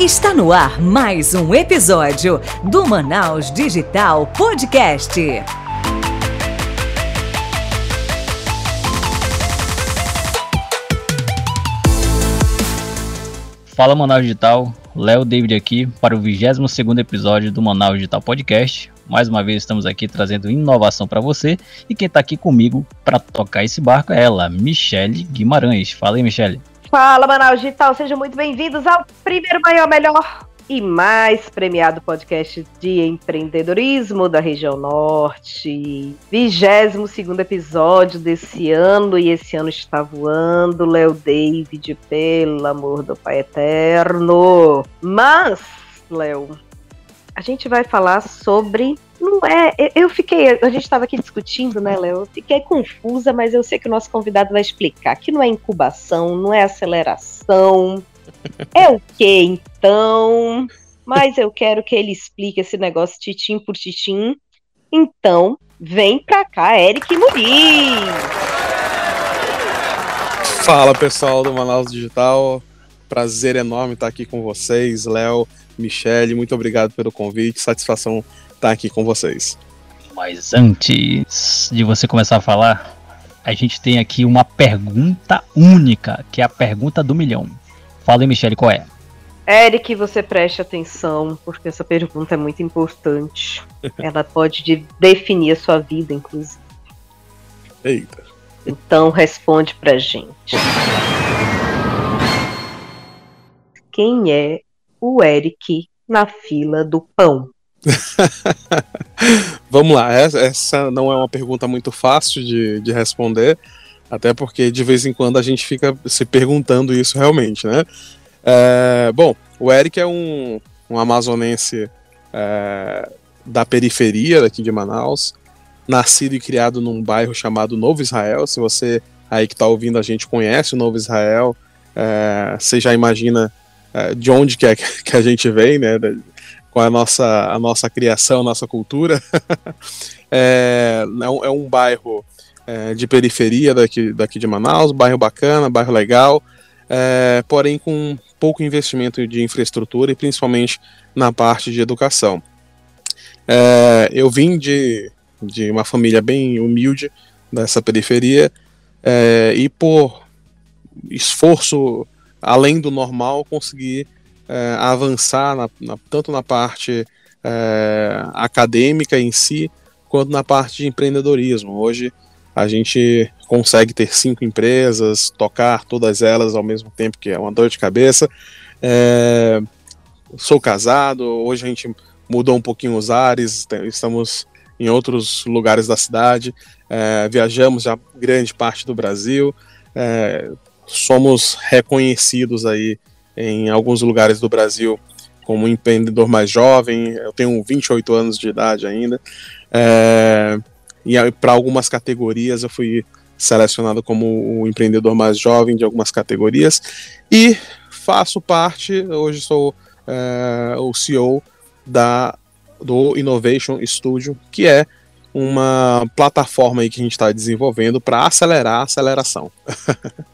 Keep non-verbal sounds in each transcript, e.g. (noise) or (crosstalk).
Está no ar mais um episódio do Manaus Digital Podcast. Fala Manaus Digital, Léo David aqui para o 22 episódio do Manaus Digital Podcast. Mais uma vez estamos aqui trazendo inovação para você e quem está aqui comigo para tocar esse barco é ela, Michele Guimarães. Fala aí, Michele. Fala, Manaus Digital, sejam muito bem-vindos ao primeiro, maior, melhor e mais premiado podcast de empreendedorismo da região norte. 22 segundo episódio desse ano, e esse ano está voando, Léo David, pelo amor do Pai Eterno. Mas, Léo, a gente vai falar sobre não é. Eu fiquei. A gente estava aqui discutindo, né, Léo? Eu fiquei confusa, mas eu sei que o nosso convidado vai explicar. Que não é incubação, não é aceleração. (laughs) É o que então? Mas eu quero que ele explique esse negócio titim por titim. Então, vem pra cá, Eric Murim. Fala pessoal do Manaus Digital. Prazer enorme estar aqui com vocês, Léo, Michele. Muito obrigado pelo convite. Satisfação estar aqui com vocês. Mas antes de você começar a falar, a gente tem aqui uma pergunta única, que é a pergunta do milhão. Fala aí, Michele, qual é? Eric, você preste atenção, porque essa pergunta é muito importante. (laughs) Ela pode de definir a sua vida, inclusive. Eita. Então responde pra gente. Quem é o Eric na fila do pão? (laughs) Vamos lá, essa não é uma pergunta muito fácil de, de responder, até porque de vez em quando a gente fica se perguntando isso realmente, né? É, bom, o Eric é um, um amazonense é, da periferia daqui de Manaus, nascido e criado num bairro chamado Novo Israel. Se você aí que está ouvindo a gente conhece o Novo Israel, é, você já imagina é, de onde que, é, que a gente vem, né? Com a nossa, a nossa criação, a nossa cultura. (laughs) é, é, um, é um bairro é, de periferia daqui, daqui de Manaus, bairro bacana, bairro legal, é, porém com pouco investimento de infraestrutura e principalmente na parte de educação. É, eu vim de, de uma família bem humilde dessa periferia é, e por esforço além do normal consegui é, avançar na, na, tanto na parte é, acadêmica em si, quanto na parte de empreendedorismo. Hoje a gente consegue ter cinco empresas, tocar todas elas ao mesmo tempo, que é uma dor de cabeça. É, sou casado, hoje a gente mudou um pouquinho os ares, estamos em outros lugares da cidade, é, viajamos já grande parte do Brasil, é, somos reconhecidos aí em alguns lugares do Brasil como empreendedor mais jovem. Eu tenho 28 anos de idade ainda. É, e para algumas categorias eu fui selecionado como o empreendedor mais jovem de algumas categorias. E faço parte, hoje sou é, o CEO da, do Innovation Studio, que é uma plataforma aí que a gente está desenvolvendo para acelerar a aceleração. (laughs)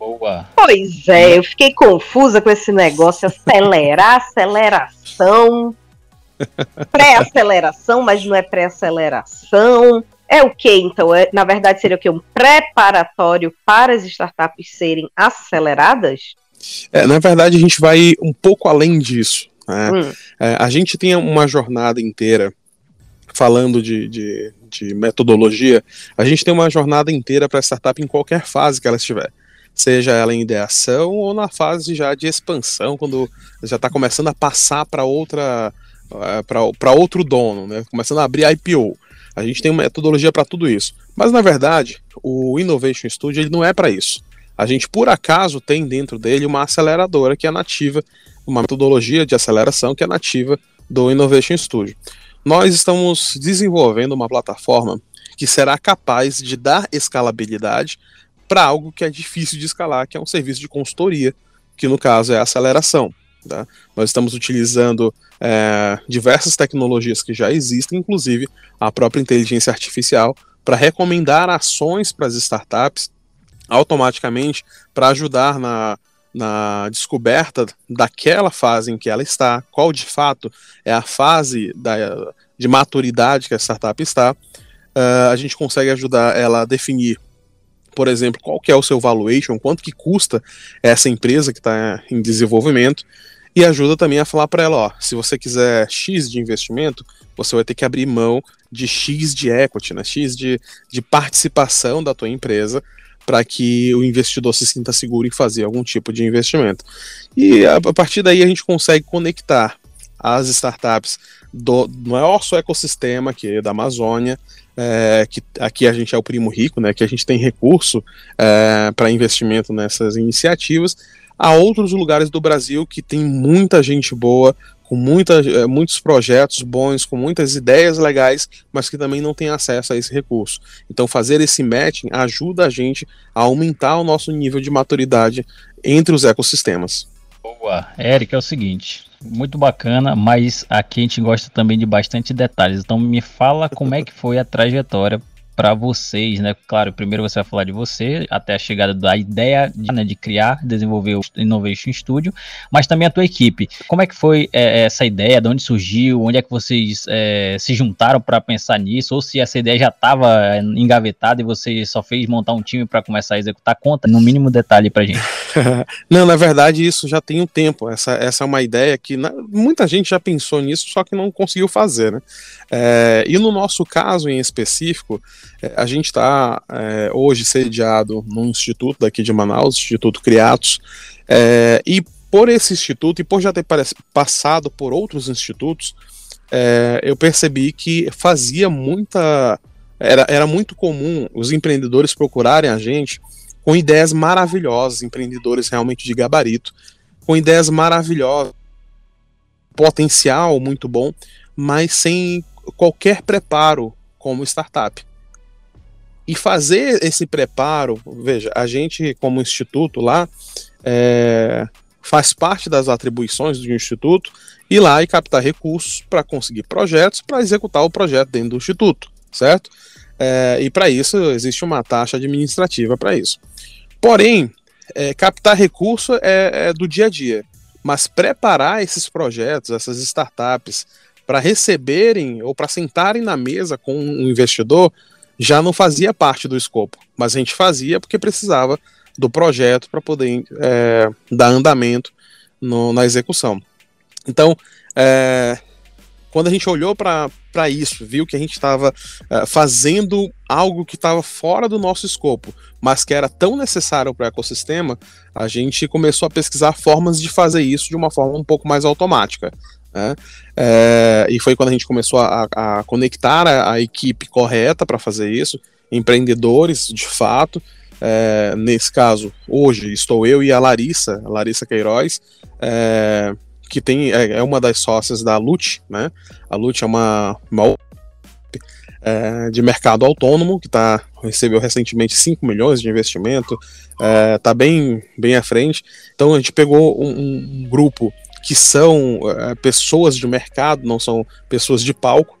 Boa. Pois é, eu fiquei confusa com esse negócio, acelerar, aceleração, (laughs) pré-aceleração, mas não é pré-aceleração. É o que então? É, na verdade, seria o que? Um preparatório para as startups serem aceleradas? É, na verdade, a gente vai um pouco além disso. Né? Hum. É, a gente tem uma jornada inteira falando de, de, de metodologia, a gente tem uma jornada inteira para a startup em qualquer fase que ela estiver seja ela em ideação ou na fase já de expansão, quando já está começando a passar para outra eh, para outro dono, né? começando a abrir IPO. A gente tem uma metodologia para tudo isso. Mas na verdade, o Innovation Studio ele não é para isso. A gente por acaso tem dentro dele uma aceleradora que é nativa, uma metodologia de aceleração que é nativa do Innovation Studio. Nós estamos desenvolvendo uma plataforma que será capaz de dar escalabilidade para algo que é difícil de escalar, que é um serviço de consultoria, que no caso é a aceleração. Tá? Nós estamos utilizando é, diversas tecnologias que já existem, inclusive a própria inteligência artificial, para recomendar ações para as startups automaticamente para ajudar na, na descoberta daquela fase em que ela está, qual de fato é a fase da, de maturidade que a startup está, uh, a gente consegue ajudar ela a definir, por exemplo, qual que é o seu valuation, quanto que custa essa empresa que está em desenvolvimento, e ajuda também a falar para ela, ó, se você quiser X de investimento, você vai ter que abrir mão de X de equity, né, X de, de participação da tua empresa, para que o investidor se sinta seguro em fazer algum tipo de investimento. E a, a partir daí a gente consegue conectar as startups do, maior ecossistema que é da Amazônia, é, que aqui a gente é o primo rico, né, que a gente tem recurso é, para investimento nessas iniciativas, a outros lugares do Brasil que tem muita gente boa, com muita, é, muitos projetos bons, com muitas ideias legais, mas que também não tem acesso a esse recurso. Então, fazer esse matching ajuda a gente a aumentar o nosso nível de maturidade entre os ecossistemas. Boa, Eric, é o seguinte, muito bacana, mas aqui a gente gosta também de bastante detalhes. Então, me fala como é que foi a trajetória para vocês, né? Claro, primeiro você vai falar de você, até a chegada da ideia de, né, de criar, desenvolver o Innovation Studio, mas também a tua equipe. Como é que foi é, essa ideia? De onde surgiu? Onde é que vocês é, se juntaram para pensar nisso? Ou se essa ideia já estava engavetada e você só fez montar um time para começar a executar? Conta no mínimo detalhe para gente. (laughs) não, na verdade isso já tem um tempo. Essa, essa é uma ideia que na, muita gente já pensou nisso, só que não conseguiu fazer, né? É, e no nosso caso em específico, é, a gente está é, hoje sediado num instituto daqui de Manaus, Instituto Criatos, é, e por esse instituto e por já ter passado por outros institutos, é, eu percebi que fazia muita. Era, era muito comum os empreendedores procurarem a gente com ideias maravilhosas, empreendedores realmente de gabarito, com ideias maravilhosas, potencial muito bom, mas sem qualquer preparo como startup. E fazer esse preparo, veja, a gente, como instituto lá, é, faz parte das atribuições do instituto ir lá e captar recursos para conseguir projetos, para executar o projeto dentro do instituto, certo? É, e para isso existe uma taxa administrativa para isso. Porém, é, captar recurso é, é do dia a dia, mas preparar esses projetos, essas startups, para receberem ou para sentarem na mesa com um investidor já não fazia parte do escopo, mas a gente fazia porque precisava do projeto para poder é, dar andamento no, na execução. Então, é, quando a gente olhou para isso, viu que a gente estava é, fazendo algo que estava fora do nosso escopo, mas que era tão necessário para o ecossistema, a gente começou a pesquisar formas de fazer isso de uma forma um pouco mais automática. Né? É, e foi quando a gente começou a, a conectar a, a, equipe correta para fazer isso, empreendedores de fato. É, nesse caso, hoje estou eu e a Larissa, a Larissa Queiroz, é, que tem, é, é, uma das sócias da LUT, né? A LUT é uma, uma é, de mercado autônomo que tá, recebeu recentemente 5 milhões de investimento, está é, bem, bem à frente. Então a gente pegou um, um grupo que são é, pessoas de mercado, não são pessoas de palco,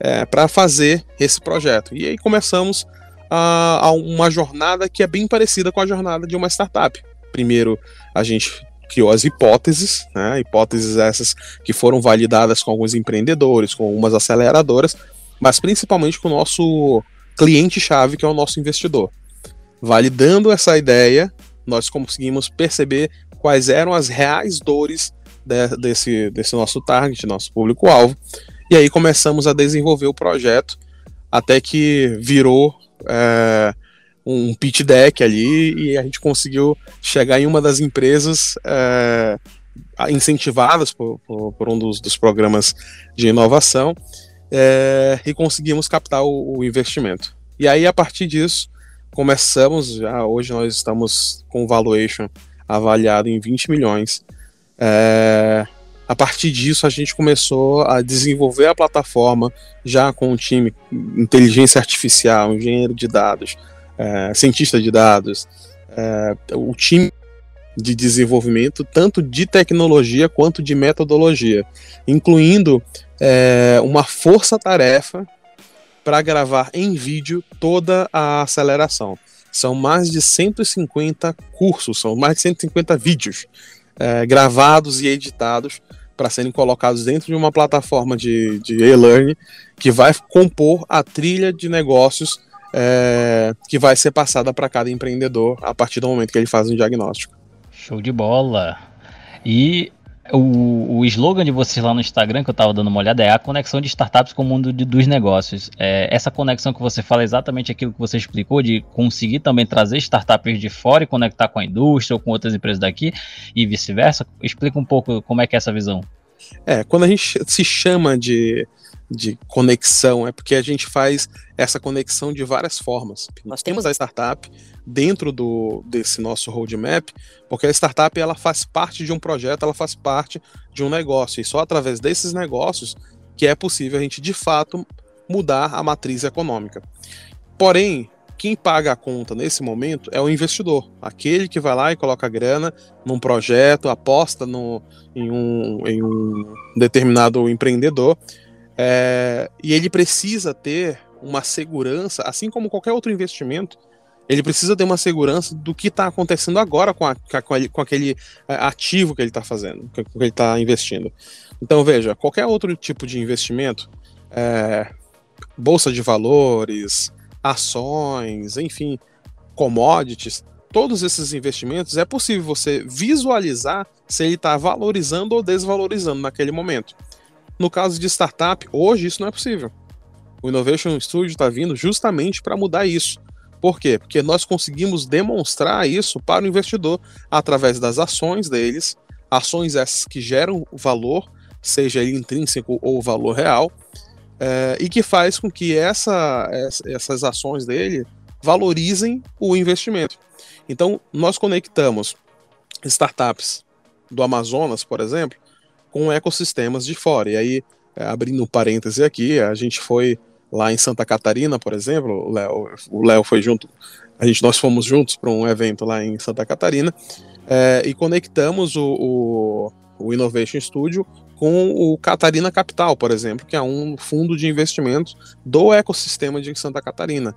é, para fazer esse projeto. E aí começamos a, a, uma jornada que é bem parecida com a jornada de uma startup. Primeiro, a gente criou as hipóteses, né, hipóteses essas que foram validadas com alguns empreendedores, com algumas aceleradoras, mas principalmente com o nosso cliente-chave, que é o nosso investidor. Validando essa ideia, nós conseguimos perceber quais eram as reais dores de, desse, desse nosso target, nosso público-alvo. E aí começamos a desenvolver o projeto até que virou é, um pitch deck ali e a gente conseguiu chegar em uma das empresas é, incentivadas por, por, por, um dos, dos programas de inovação é, e conseguimos captar o, o, investimento. E aí, a partir disso, começamos, já hoje nós estamos com valuation avaliado em 20 milhões é, a partir disso, a gente começou a desenvolver a plataforma já com um time inteligência artificial, engenheiro de dados, é, cientista de dados, é, o time de desenvolvimento, tanto de tecnologia quanto de metodologia, incluindo é, uma força-tarefa para gravar em vídeo toda a aceleração. são mais de 150 cursos, são mais de 150 vídeos gravados e editados para serem colocados dentro de uma plataforma de, de e-learning que vai compor a trilha de negócios é, que vai ser passada para cada empreendedor a partir do momento que ele faz um diagnóstico. Show de bola! E o, o slogan de vocês lá no Instagram, que eu estava dando uma olhada, é a conexão de startups com o mundo de, dos negócios. É, essa conexão que você fala é exatamente aquilo que você explicou, de conseguir também trazer startups de fora e conectar com a indústria ou com outras empresas daqui e vice-versa. Explica um pouco como é que é essa visão. É, quando a gente se chama de de conexão, é porque a gente faz essa conexão de várias formas. Nós temos a startup dentro do, desse nosso roadmap, porque a startup ela faz parte de um projeto, ela faz parte de um negócio, e só através desses negócios que é possível a gente de fato mudar a matriz econômica. Porém, quem paga a conta nesse momento é o investidor, aquele que vai lá e coloca grana num projeto, aposta no, em, um, em um determinado empreendedor é, e ele precisa ter uma segurança, assim como qualquer outro investimento, ele precisa ter uma segurança do que está acontecendo agora com, a, com, aquele é, ativo que ele está fazendo, que ele está investindo. Então, veja, qualquer outro tipo de investimento, é, bolsa de valores, ações, enfim, commodities, todos esses investimentos é possível você visualizar se ele está valorizando ou desvalorizando naquele momento. No caso de startup, hoje isso não é possível. O Innovation Studio está vindo justamente para mudar isso. Por quê? Porque nós conseguimos demonstrar isso para o investidor através das ações deles, ações essas que geram valor, seja ele intrínseco ou valor real, é, e que faz com que essa, essas ações dele valorizem o investimento. Então, nós conectamos startups do Amazonas, por exemplo, com ecossistemas de fora. E aí, é, abrindo um parêntese aqui, a gente foi lá em Santa Catarina, por exemplo, o Léo foi junto, a gente, nós fomos juntos para um evento lá em Santa Catarina é, e conectamos o, o, o, Innovation Studio com o Catarina Capital, por exemplo, que é um fundo de investimentos do ecossistema de Santa Catarina.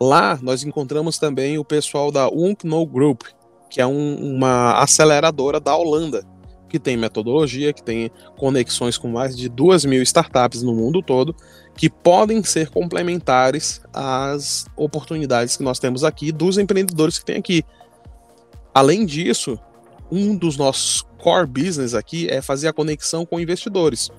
Lá nós encontramos também o pessoal da Unkno Group, que é um, uma aceleradora da Holanda, que tem metodologia, que tem conexões com mais de duas mil startups no mundo todo, que podem ser complementares às oportunidades que nós temos aqui, dos empreendedores que tem aqui. Além disso, um dos nossos core business aqui é fazer a conexão com investidores.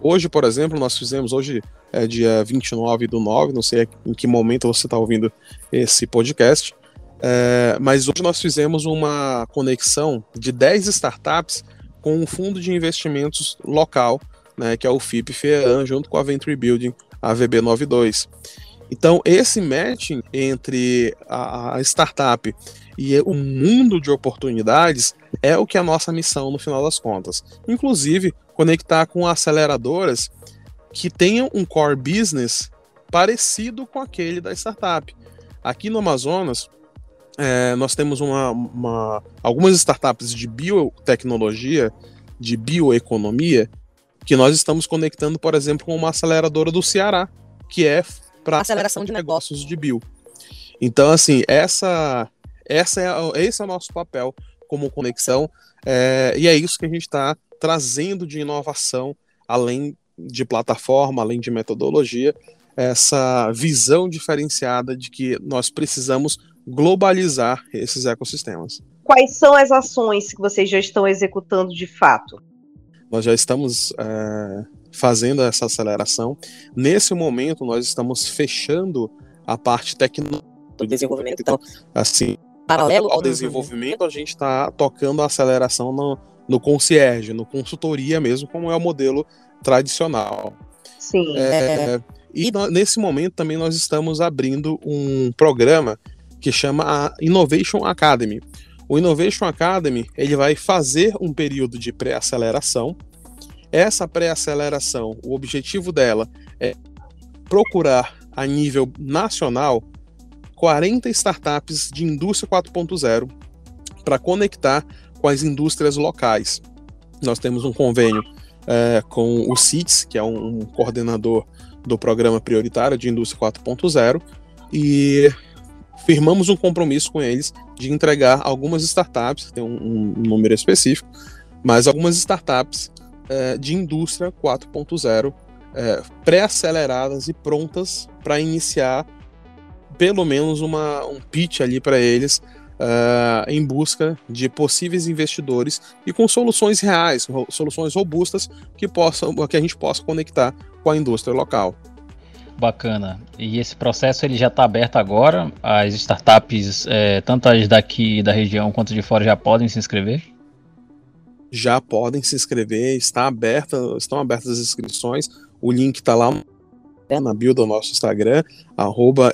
Hoje, por exemplo, nós fizemos, hoje é dia 29 do 9, não sei em que momento você está ouvindo esse podcast, é, mas hoje nós fizemos uma conexão de 10 startups com um fundo de investimentos local, né, que é o FIP FEAN, junto com a Venture Building, a VB92. Então, esse matching entre a, a startup e o mundo de oportunidades é o que é a nossa missão no final das contas. Inclusive, conectar com aceleradoras que tenham um core business parecido com aquele da startup. Aqui no Amazonas, é, nós temos uma, uma, algumas startups de biotecnologia, de bioeconomia, que nós estamos conectando, por exemplo, com uma aceleradora do Ceará, que é para aceleração de negócios de bio. Então, assim, essa, essa é, esse é o nosso papel como conexão, é, e é isso que a gente está trazendo de inovação, além de plataforma, além de metodologia, essa visão diferenciada de que nós precisamos globalizar esses ecossistemas. Quais são as ações que vocês já estão executando de fato? Nós já estamos é, fazendo essa aceleração. Nesse momento, nós estamos fechando a parte tecnológica do desenvolvimento. Então, assim, paralelo ao desenvolvimento, a gente está tocando a aceleração no, no concierge, no consultoria mesmo, como é o modelo tradicional. Sim. É, e nesse momento também nós estamos abrindo um programa que chama a Innovation Academy. O Innovation Academy ele vai fazer um período de pré-aceleração. Essa pré-aceleração, o objetivo dela é procurar a nível nacional 40 startups de indústria 4.0 para conectar com as indústrias locais. Nós temos um convênio é, com o CITES, que é um, um coordenador do programa prioritário de indústria 4.0, e firmamos um compromisso com eles de entregar algumas startups, tem um, um número específico, mas algumas startups é, de indústria 4.0 é, pré-aceleradas e prontas para iniciar pelo menos uma, um pitch ali para eles uh, em busca de possíveis investidores e com soluções reais, soluções robustas que, possam, que a gente possa conectar com a indústria local. Bacana. E esse processo ele já está aberto agora? As startups, é, tanto as daqui da região quanto de fora, já podem se inscrever? Já podem se inscrever, está aberta, estão abertas as inscrições. O link está lá na bio do nosso Instagram, arroba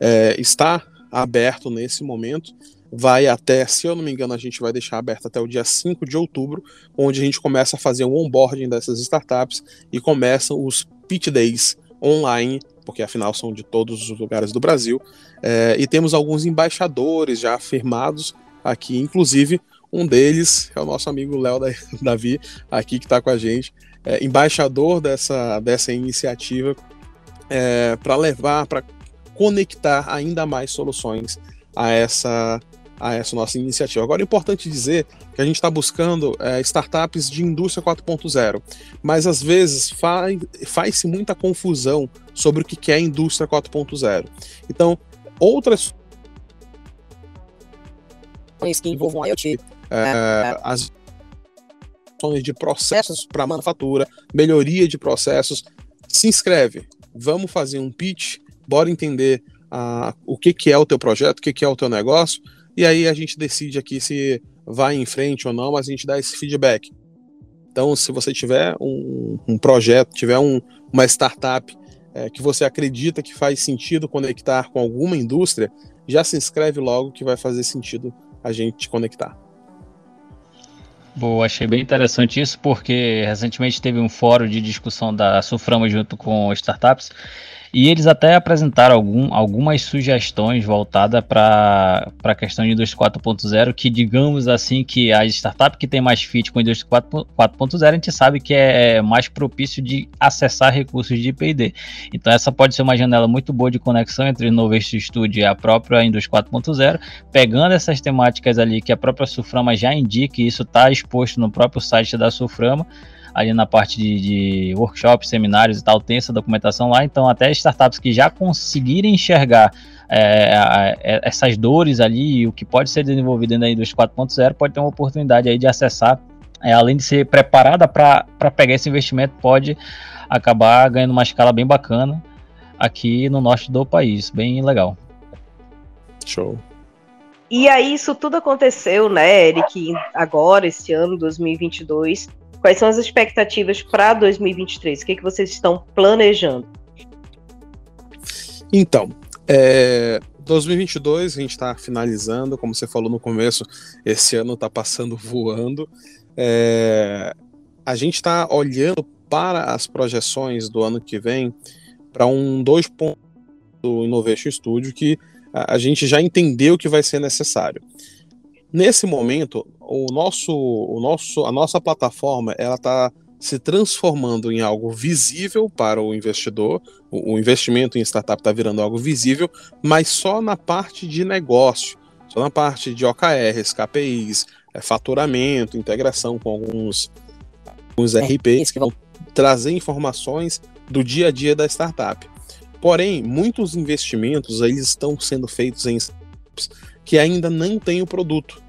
É, está aberto nesse momento. Vai até, se eu não me engano, a gente vai deixar aberto até o dia 5 de outubro, onde a gente começa a fazer o onboarding dessas startups e começam os pitch days online, porque afinal são de todos os lugares do Brasil. É, e temos alguns embaixadores já afirmados aqui, inclusive um deles é o nosso amigo Léo (laughs) Davi, aqui que está com a gente, é, embaixador dessa, dessa iniciativa, é, para levar, para conectar ainda mais soluções a essa, a essa nossa iniciativa. Agora, é importante dizer que a gente está buscando é, startups de indústria 4.0, mas às vezes faz, faz-se muita confusão sobre o que é indústria 4.0. Então, outras que envolvam IoT, é, as de processos para manufatura, melhoria de processos, se inscreve. Vamos fazer um pitch bora entender uh, o que, que é o teu projeto, o que, que é o teu negócio, e aí a gente decide aqui se vai em frente ou não, mas a gente dá esse feedback. Então, se você tiver um, um projeto, tiver um, uma startup é, que você acredita que faz sentido conectar com alguma indústria, já se inscreve logo que vai fazer sentido a gente conectar. Boa, achei bem interessante isso, porque recentemente teve um fórum de discussão da Suframa junto com startups, e eles até apresentaram algum, algumas sugestões voltadas para a questão de indústria 4.0, que digamos assim que a startup que tem mais fit com a indústria 4.0, a gente sabe que é mais propício de acessar recursos de P&D. Então essa pode ser uma janela muito boa de conexão entre o Innovation Studio e a própria indústria 4.0, pegando essas temáticas ali que a própria Suframa já indica, e isso está exposto no próprio site da Suframa, ali na parte de, de workshops, seminários e tal, tem essa documentação lá. Então, até startups que já conseguirem enxergar é, é, essas dores ali e o que pode ser desenvolvido na indústria 4.0 pode ter uma oportunidade aí de acessar, é, além de ser preparada para pegar esse investimento, pode acabar ganhando uma escala bem bacana aqui no norte do país, bem legal. Show. E aí isso tudo aconteceu, né, Eric, agora, esse ano, 2022, Quais são as expectativas para 2023? O que, que vocês estão planejando? Então, é, 2022 a gente está finalizando, como você falou no começo, esse ano está passando (laughs) voando. É, a gente está olhando para as projeções do ano que vem para um 2 pontos do Innovation Studio que a, a gente já entendeu que vai ser necessário. Nesse momento, o nosso, o nosso, a nossa plataforma ela está se transformando em algo visível para o investidor. O, o investimento em startup está virando algo visível, mas só na parte de negócio, só na parte de OKRs, KPIs, é, faturamento, integração com alguns, alguns é, RPs que vão trazer informações do dia a dia da startup. Porém, muitos investimentos eles estão sendo feitos em startups que ainda não têm o produto.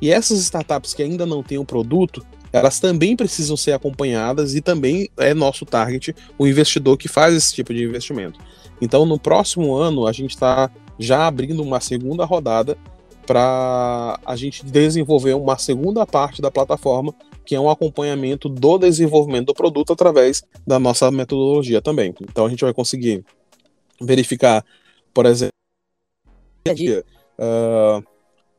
E essas startups que ainda não têm o produto, elas também precisam ser acompanhadas e também é nosso target o investidor que faz esse tipo de investimento. Então, no próximo ano, a gente está já abrindo uma segunda rodada para a gente desenvolver uma segunda parte da plataforma, que é um acompanhamento do desenvolvimento do produto através da nossa metodologia também. Então, a gente vai conseguir verificar, por exemplo, uh,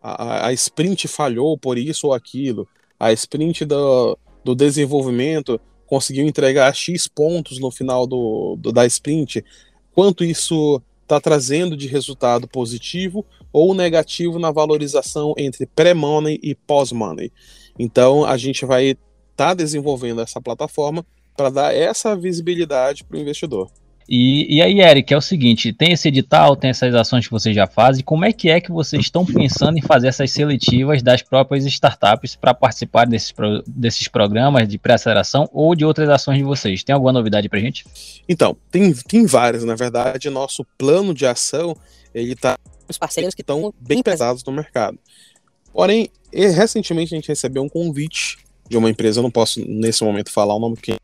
a, a sprint falhou por isso ou aquilo, a sprint do, do desenvolvimento conseguiu entregar X pontos no final do, do da sprint, quanto isso está trazendo de resultado positivo ou negativo na valorização entre pré-money e pós-money. Então a gente vai estar tá desenvolvendo essa plataforma para dar essa visibilidade para o investidor. E, e aí, Eric, é o seguinte: tem esse edital, tem essas ações que vocês já fazem. Como é que é que vocês estão pensando em fazer essas seletivas das próprias startups para participar desses, pro, desses programas de pré-aceleração ou de outras ações de vocês? Tem alguma novidade para gente? Então, tem, tem várias. Na verdade, nosso plano de ação ele está os parceiros que estão bem pesados no mercado. Porém, recentemente a gente recebeu um convite de uma empresa, eu não posso nesse momento falar o nome que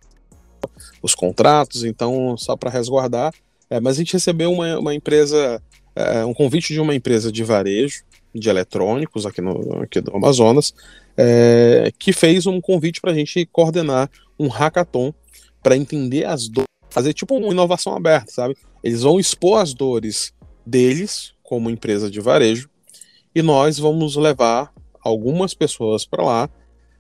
os contratos, então só para resguardar. É, mas a gente recebeu uma, uma empresa, é, um convite de uma empresa de varejo de eletrônicos aqui no aqui do Amazonas, é, que fez um convite para a gente coordenar um hackathon para entender as dores, fazer tipo uma inovação aberta, sabe? Eles vão expor as dores deles como empresa de varejo e nós vamos levar algumas pessoas para lá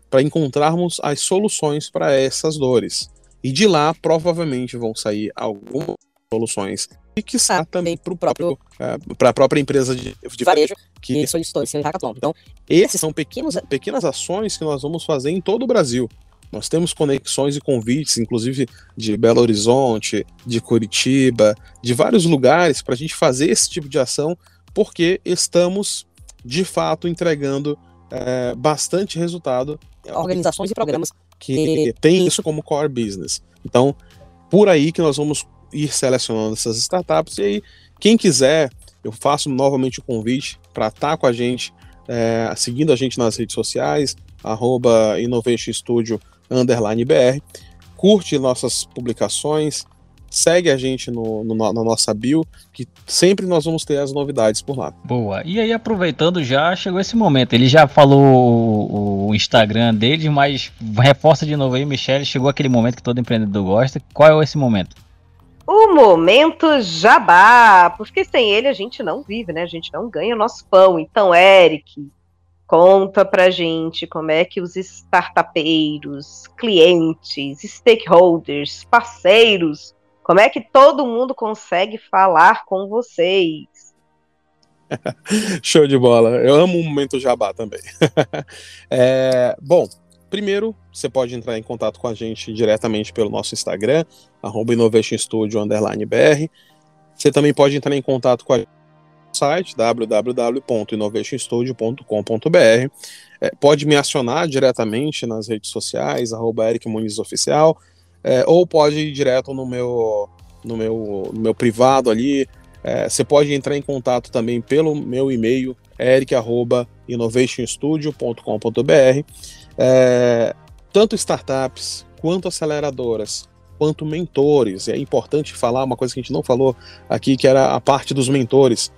para encontrarmos as soluções para essas dores. E de lá, provavelmente, vão sair algumas soluções e que ah, também para próprio é, para a própria empresa de, de varejo que solicitou esse hackathon. Então, esses são pequenos, pequenas ações que nós vamos fazer em todo o Brasil. Nós temos conexões e convites, inclusive de Belo Horizonte, de Curitiba, de vários lugares para a gente fazer esse tipo de ação, porque estamos de fato entregando é, bastante resultado. Organizações e programas que tem isso como core business. Então, por aí que nós vamos ir selecionando essas startups. E aí, quem quiser, eu faço novamente o convite para estar tá com a gente, é, seguindo a gente nas redes sociais, arroba Innovation Studio underline BR. Curte nossas publicações, segue a gente no, no, na nossa bio, que sempre nós vamos ter as novidades por lá. Boa. E aí, aproveitando já, chegou esse momento. Ele já falou o, Instagram dele, mas reforça de novo aí, Michele. Chegou aquele momento que todo empreendedor gosta. Qual é esse momento? O momento jabá, porque sem ele a gente não vive, né? A gente não ganha o nosso pão. Então, Eric, conta pra gente como é que os startupeiros, clientes, stakeholders, parceiros como é que todo mundo consegue falar com vocês? (laughs) Show de bola. Eu amo o momento jabá também. (laughs) é, bom, primeiro, você pode entrar em contato com a gente diretamente pelo nosso Instagram, arroba. Você também pode entrar em contato com a site www.innovationstudio.com.br. É, pode me acionar diretamente nas redes sociais, arroba Eric Muniz Oficial é, ou pode ir direto no meu, no meu, no meu privado ali. É, você pode entrar em contato também pelo meu e-mail, eric.innovationstudio.com.br. É, tanto startups quanto aceleradoras, quanto mentores. É importante falar uma coisa que a gente não falou aqui, que era a parte dos mentores.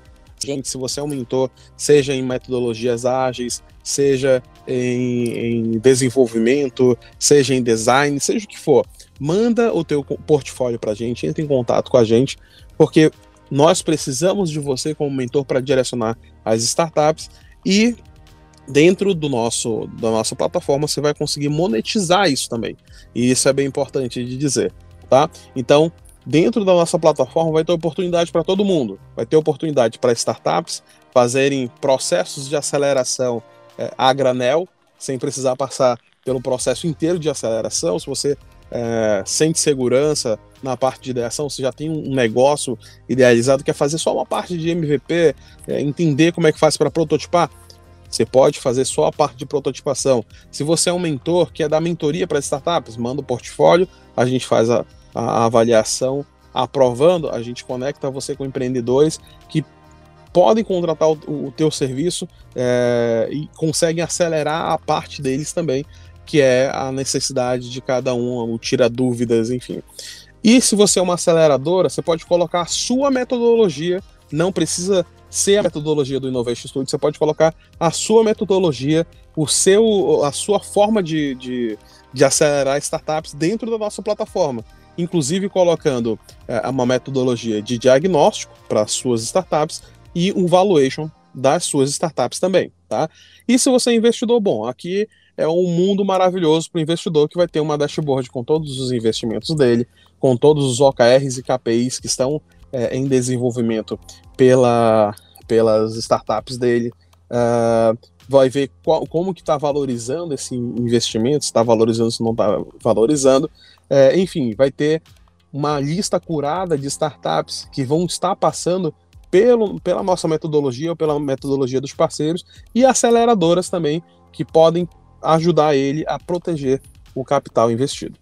Gente, se você é um mentor, seja em metodologias ágeis, seja em, em desenvolvimento, seja em design, seja o que for, manda o teu portfólio para a gente, entre em contato com a gente, porque nós precisamos de você como mentor para direcionar as startups e dentro do nosso da nossa plataforma você vai conseguir monetizar isso também. E isso é bem importante de dizer, tá? Então, dentro da nossa plataforma vai ter oportunidade para todo mundo. Vai ter oportunidade para startups fazerem processos de aceleração é, a granel, sem precisar passar pelo processo inteiro de aceleração. Se você é, sente segurança na parte de ideação, você já tem um negócio idealizado, quer fazer só uma parte de MVP, é, entender como é que faz para prototipar, você pode fazer só a parte de prototipação. Se você é um mentor, quer dar mentoria para startups, manda o portfólio, a gente faz a, a avaliação, aprovando, a gente conecta você com empreendedores que podem contratar o, o teu serviço é, e conseguem acelerar a parte deles também que é a necessidade de cada um, tira dúvidas, enfim. E se você é uma aceleradora, você pode colocar a sua metodologia, não precisa ser a metodologia do Innovation Studio, você pode colocar a sua metodologia, o seu, a sua forma de, de, de acelerar startups dentro da nossa plataforma. Inclusive colocando é, uma metodologia de diagnóstico para as suas startups e um valuation das suas startups também, tá? E se você é investidor bom, aqui é um mundo maravilhoso para o investidor que vai ter uma dashboard com todos os investimentos dele, com todos os OKRs e KPIs que estão é, em desenvolvimento pela, pelas startups dele. Uh, vai ver qual, como que está valorizando esse investimento, se está valorizando, se não está valorizando. É, enfim, vai ter uma lista curada de startups que vão estar passando pelo, pela nossa metodologia ou pela metodologia dos parceiros e aceleradoras também que podem ajudar ele a proteger o capital investido.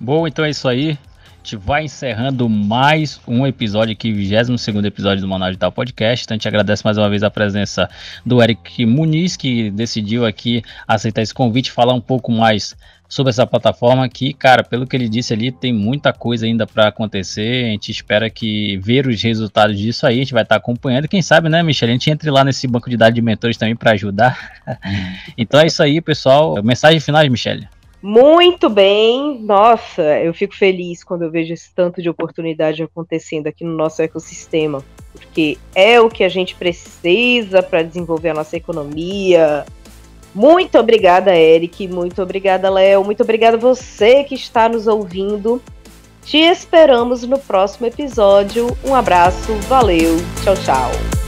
Bom, então é isso aí. Gente vai encerrando mais um episódio aqui, 22 episódio do Manaus Digital Podcast. Então a gente agradece mais uma vez a presença do Eric Muniz, que decidiu aqui aceitar esse convite, falar um pouco mais sobre essa plataforma que, cara, pelo que ele disse ali, tem muita coisa ainda para acontecer. A gente espera que ver os resultados disso aí, a gente vai estar tá acompanhando. Quem sabe, né, Michele, a gente entre lá nesse banco de dados de mentores também para ajudar. (laughs) então é isso aí, pessoal. Mensagem final, Michele. Muito bem, nossa, eu fico feliz quando eu vejo esse tanto de oportunidade acontecendo aqui no nosso ecossistema, porque é o que a gente precisa para desenvolver a nossa economia, muito obrigada, Eric. Muito obrigada, Léo. Muito obrigada você que está nos ouvindo. Te esperamos no próximo episódio. Um abraço, valeu, tchau, tchau.